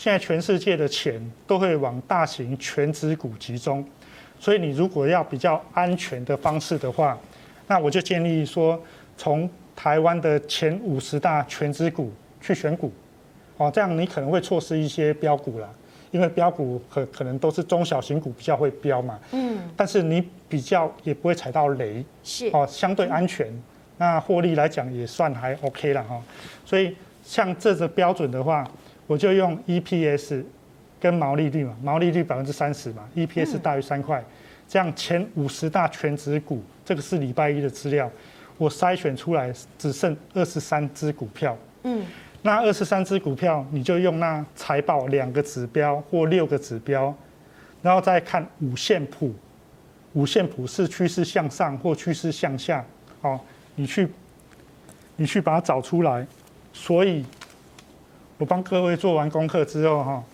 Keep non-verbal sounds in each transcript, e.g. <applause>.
现在全世界的钱都会往大型全值股集中，所以你如果要比较安全的方式的话，那我就建议说，从台湾的前五十大全值股去选股，哦，这样你可能会错失一些标股啦，因为标股可可能都是中小型股比较会标嘛，嗯，但是你比较也不会踩到雷，是。哦，相对安全，那获利来讲也算还 OK 了哈，所以像这个标准的话。我就用 EPS 跟毛利率嘛，毛利率百分之三十嘛，EPS 大于三块，这样前五十大全值股，这个是礼拜一的资料，我筛选出来只剩二十三只股票。嗯，那二十三只股票，你就用那财报两个指标或六个指标，然后再看五线谱，五线谱是趋势向上或趋势向下，哦，你去你去把它找出来，所以。我帮各位做完功课之后，哈，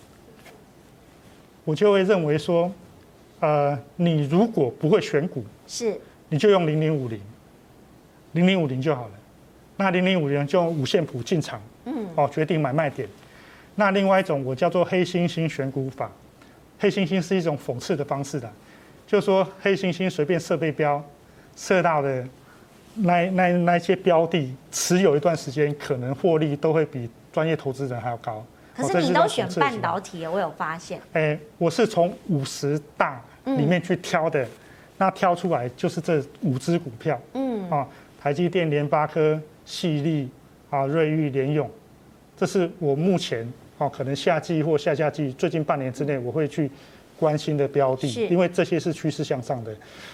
我就会认为说，呃，你如果不会选股，是，你就用零零五零，零零五零就好了。那零零五零就用五线谱进场，嗯，哦，决定买卖点。那另外一种我叫做黑猩猩选股法，黑猩猩是一种讽刺的方式的，就是说黑猩猩随便设备标，设到的那那那些标的持有一段时间，可能获利都会比。专业投资人还要高，可是你都选半导体，我有发现。哎，我是从五十大里面去挑的，那挑出来就是这五只股票，嗯，啊，台积电、联发科、矽力、啊，瑞昱、联咏，这是我目前哦，可能夏季或下夏季最近半年之内我会去关心的标的，因为这些是趋势向上的，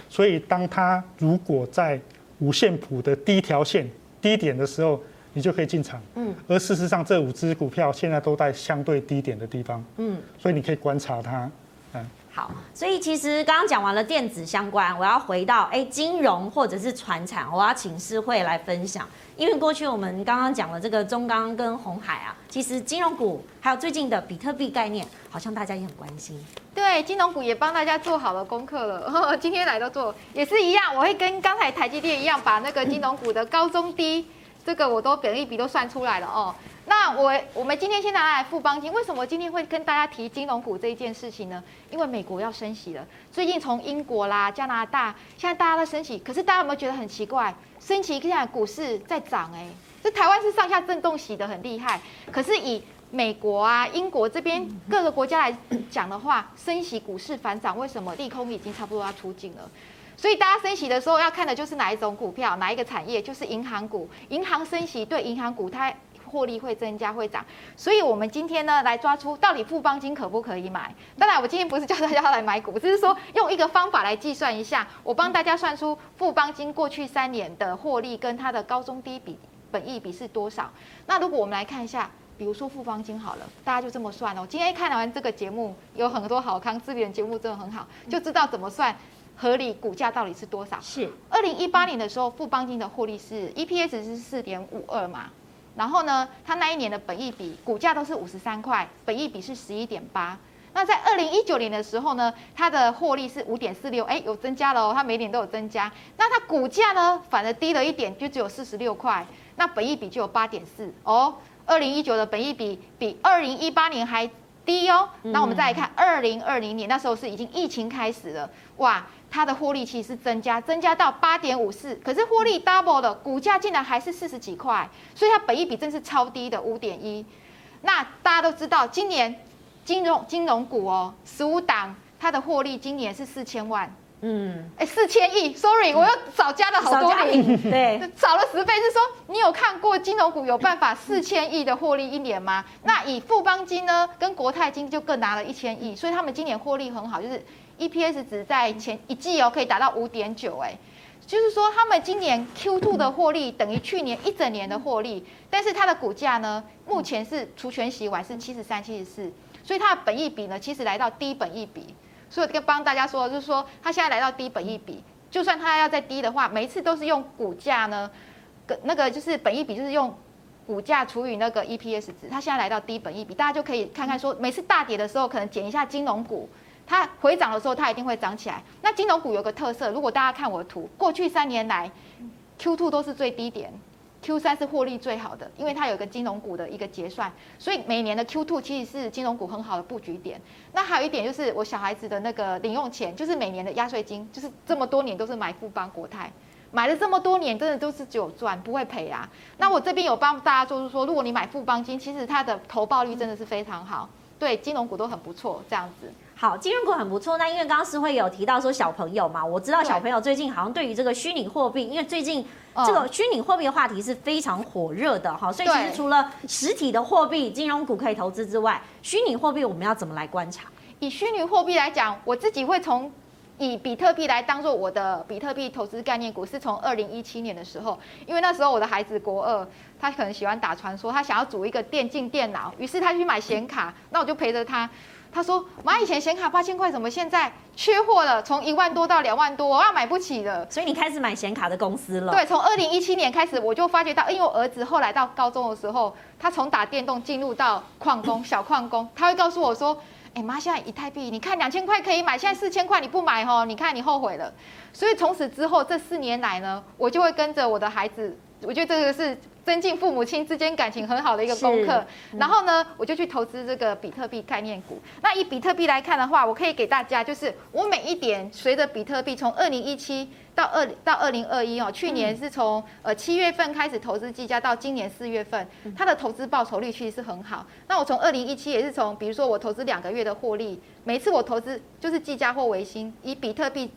所以当它如果在五线谱的第一条线低点的时候。你就可以进场，嗯，而事实上这五只股票现在都在相对低点的地方，嗯，所以你可以观察它，嗯，好，所以其实刚刚讲完了电子相关，我要回到哎金融或者是传产，我要请诗慧来分享，因为过去我们刚刚讲了这个中钢跟红海啊，其实金融股还有最近的比特币概念，好像大家也很关心，对，金融股也帮大家做好了功课了，今天来都做也是一样，我会跟刚才台积电一样，把那个金融股的高中低。这个我都本一笔都算出来了哦。那我我们今天先拿来富邦金，为什么今天会跟大家提金融股这一件事情呢？因为美国要升息了，最近从英国啦、加拿大，现在大家都升息，可是大家有没有觉得很奇怪？升息现在股市在涨哎，这台湾是上下震动洗得很厉害，可是以美国啊、英国这边各个国家来讲的话，升息股市反涨，为什么？利空已经差不多要出尽了。所以大家升息的时候要看的就是哪一种股票，哪一个产业，就是银行股。银行升息对银行股它获利会增加会涨。所以我们今天呢来抓出到底富邦金可不可以买？当然我今天不是叫大家来买股，只是说用一个方法来计算一下。我帮大家算出富邦金过去三年的获利跟它的高中低比本益比是多少。那如果我们来看一下，比如说富邦金好了，大家就这么算哦。今天看完这个节目，有很多好康资源节目真的很好，就知道怎么算。合理股价到底是多少？是二零一八年的时候，富邦金的获利是 EPS 是四点五二嘛，然后呢，它那一年的本益比股价都是五十三块，本益比是十一点八。那在二零一九年的时候呢，它的获利是五点四六，哎，有增加了哦，它每年都有增加。那它股价呢，反而低了一点，就只有四十六块，那本益比就有八点四哦。二零一九的本益比比二零一八年还低哦。那我们再来看二零二零年，那时候是已经疫情开始了，哇。它的获利其实是增加，增加到八点五四，可是获利 double 的股价竟然还是四十几块，所以它本益比真是超低的五点一。那大家都知道，今年金融金融股哦，十五档它的获利今年是四千万，嗯，哎，四千亿，sorry，我又少加了好多零，<laughs> 对，少了十倍，是说你有看过金融股有办法四千亿的获利一年吗？那以富邦金呢，跟国泰金就各拿了一千亿，所以他们今年获利很好，就是。EPS 值在前一季哦，可以达到五点九，哎，就是说他们今年 Q2 的获利等于去年一整年的获利，但是它的股价呢，目前是除权息完是七十三、七十四，所以它的本益比呢，其实来到低本益比，所以跟帮大家说，就是说它现在来到低本益比，就算它要再低的话，每一次都是用股价呢，跟那个就是本益比，就是用股价除以那个 EPS 值，它现在来到低本益比，大家就可以看看说，每次大跌的时候，可能减一下金融股。它回涨的时候，它一定会涨起来。那金融股有个特色，如果大家看我的图，过去三年来，Q2 都是最低点，Q 三是获利最好的，因为它有一个金融股的一个结算，所以每年的 Q two 其实是金融股很好的布局点。那还有一点就是我小孩子的那个零用钱，就是每年的压岁金，就是这么多年都是买富邦国泰，买了这么多年，真的都是只有赚，不会赔啊。那我这边有帮大家就是说，如果你买富邦金，其实它的投报率真的是非常好，对金融股都很不错，这样子。好，金融股很不错。那因为刚刚是会有提到说小朋友嘛，我知道小朋友最近好像对于这个虚拟货币，因为最近这个虚拟货币的话题是非常火热的哈，所以其实除了实体的货币、金融股可以投资之外，虚拟货币我们要怎么来观察？以虚拟货币来讲，我自己会从以比特币来当做我的比特币投资概念股，是从二零一七年的时候，因为那时候我的孩子国二，他可能喜欢打传说，他想要组一个电竞电脑，于是他去买显卡，那我就陪着他。他说：“妈，以前显卡八千块，怎么现在缺货了？从一万多到两万多，我要买不起了。所以你开始买显卡的公司了？对，从二零一七年开始，我就发觉到，因为我儿子后来到高中的时候，他从打电动进入到矿工，小矿工，他会告诉我说：‘哎，妈，现在以太币，你看两千块可以买，现在四千块你不买哦，你看你后悔了。’所以从此之后，这四年来呢，我就会跟着我的孩子，我觉得这个是。”增进父母亲之间感情很好的一个功课，嗯、然后呢，我就去投资这个比特币概念股。那以比特币来看的话，我可以给大家，就是我每一点随着比特币从二零一七到二到二零二一哦，去年是从呃七月份开始投资计价，到今年四月份，它的投资报酬率其实是很好。那我从二零一七也是从，比如说我投资两个月的获利，每次我投资就是计价或维新，以比特币。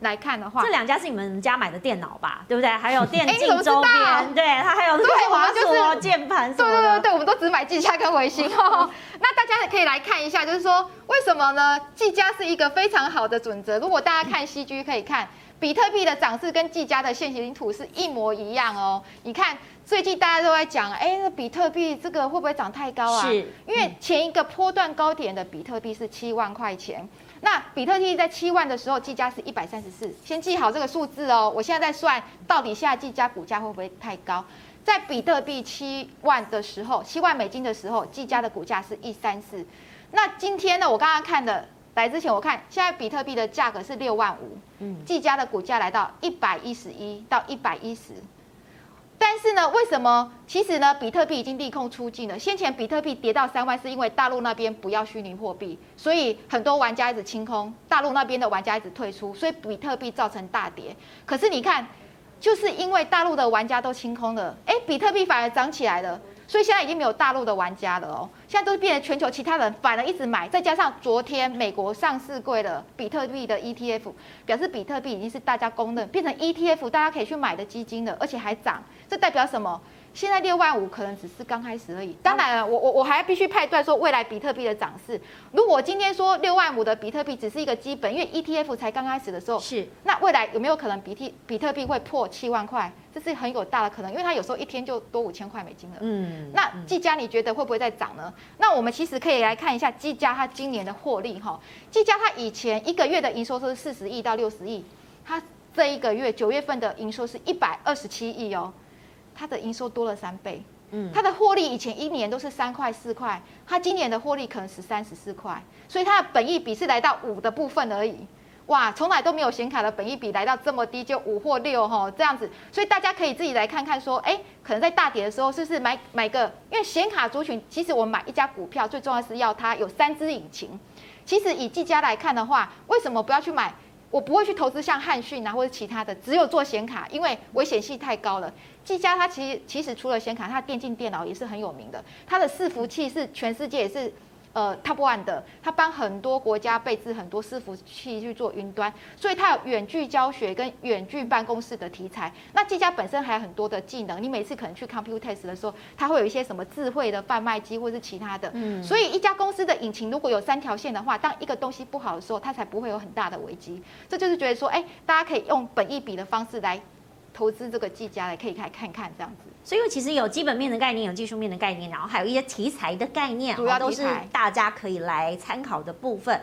来看的话，这两家是你们家买的电脑吧？对不对？还有 <laughs> 电竞周边，对，它还有这个滑鼠、键盘。对对对对，我们都只买技嘉跟微星哦。<laughs> <laughs> 那大家可以来看一下，就是说为什么呢？技嘉是一个非常好的准则。如果大家看 CG，可以看比特币的涨势跟技嘉的现形图是一模一样哦。你看最近大家都在讲，哎，那比特币这个会不会涨太高啊？是，因为前一个波段高点的比特币是七万块钱。那比特币在七万的时候，计价是一百三十四，先记好这个数字哦。我现在在算，到底现在技嘉股价会不会太高？在比特币七万的时候，七万美金的时候，技嘉的股价是一三四。那今天呢？我刚刚看的，来之前我看，现在比特币的价格是六万五，嗯，技嘉的股价来到一百一十一到一百一十。但是呢，为什么？其实呢，比特币已经利空出尽了。先前比特币跌到三万，是因为大陆那边不要虚拟货币，所以很多玩家一直清空，大陆那边的玩家一直退出，所以比特币造成大跌。可是你看，就是因为大陆的玩家都清空了，哎，比特币反而涨起来了。所以现在已经没有大陆的玩家了哦，现在都是变成全球其他人反而一直买，再加上昨天美国上市柜的比特币的 ETF，表示比特币已经是大家公认变成 ETF，大家可以去买的基金了，而且还涨，这代表什么？现在六万五可能只是刚开始而已。当然了，我我我还必须判断说未来比特币的涨势。如果今天说六万五的比特币只是一个基本，因为 ETF 才刚开始的时候，是那未来有没有可能比特比特币会破七万块？这是很有大的可能，因为它有时候一天就多五千块美金了。嗯，那技嘉你觉得会不会再涨呢？那我们其实可以来看一下技嘉它今年的获利哈。技嘉它以前一个月的营收是四十亿到六十亿，它这一个月九月份的营收是一百二十七亿哦。它的营收多了三倍，嗯，它的获利以前一年都是三块四块，它今年的获利可能十三十四块，所以它的本益比是来到五的部分而已，哇，从来都没有显卡的本益比来到这么低，就五或六哈这样子，所以大家可以自己来看看说，哎，可能在大跌的时候是不是买买个，因为显卡族群其实我们买一家股票最重要是要它有三支引擎，其实以技嘉来看的话，为什么不要去买？我不会去投资像汉讯啊或者其他的，只有做显卡，因为危险性太高了。技嘉它其实其实除了显卡，它电竞电脑也是很有名的，它的伺服器是全世界也是。呃，Top One 的，他帮很多国家备置很多伺服器去做云端，所以它有远距教学跟远距办公室的题材。那技嘉本身还有很多的技能，你每次可能去 Compute Text 的时候，它会有一些什么智慧的贩卖机或是其他的。嗯，所以一家公司的引擎如果有三条线的话，当一个东西不好的时候，它才不会有很大的危机。这就是觉得说，哎，大家可以用本一笔的方式来投资这个技嘉，来可以来看看这样子。所以其实有基本面的概念，有技术面的概念，然后还有一些题材的概念，主要都是大家可以来参考的部分。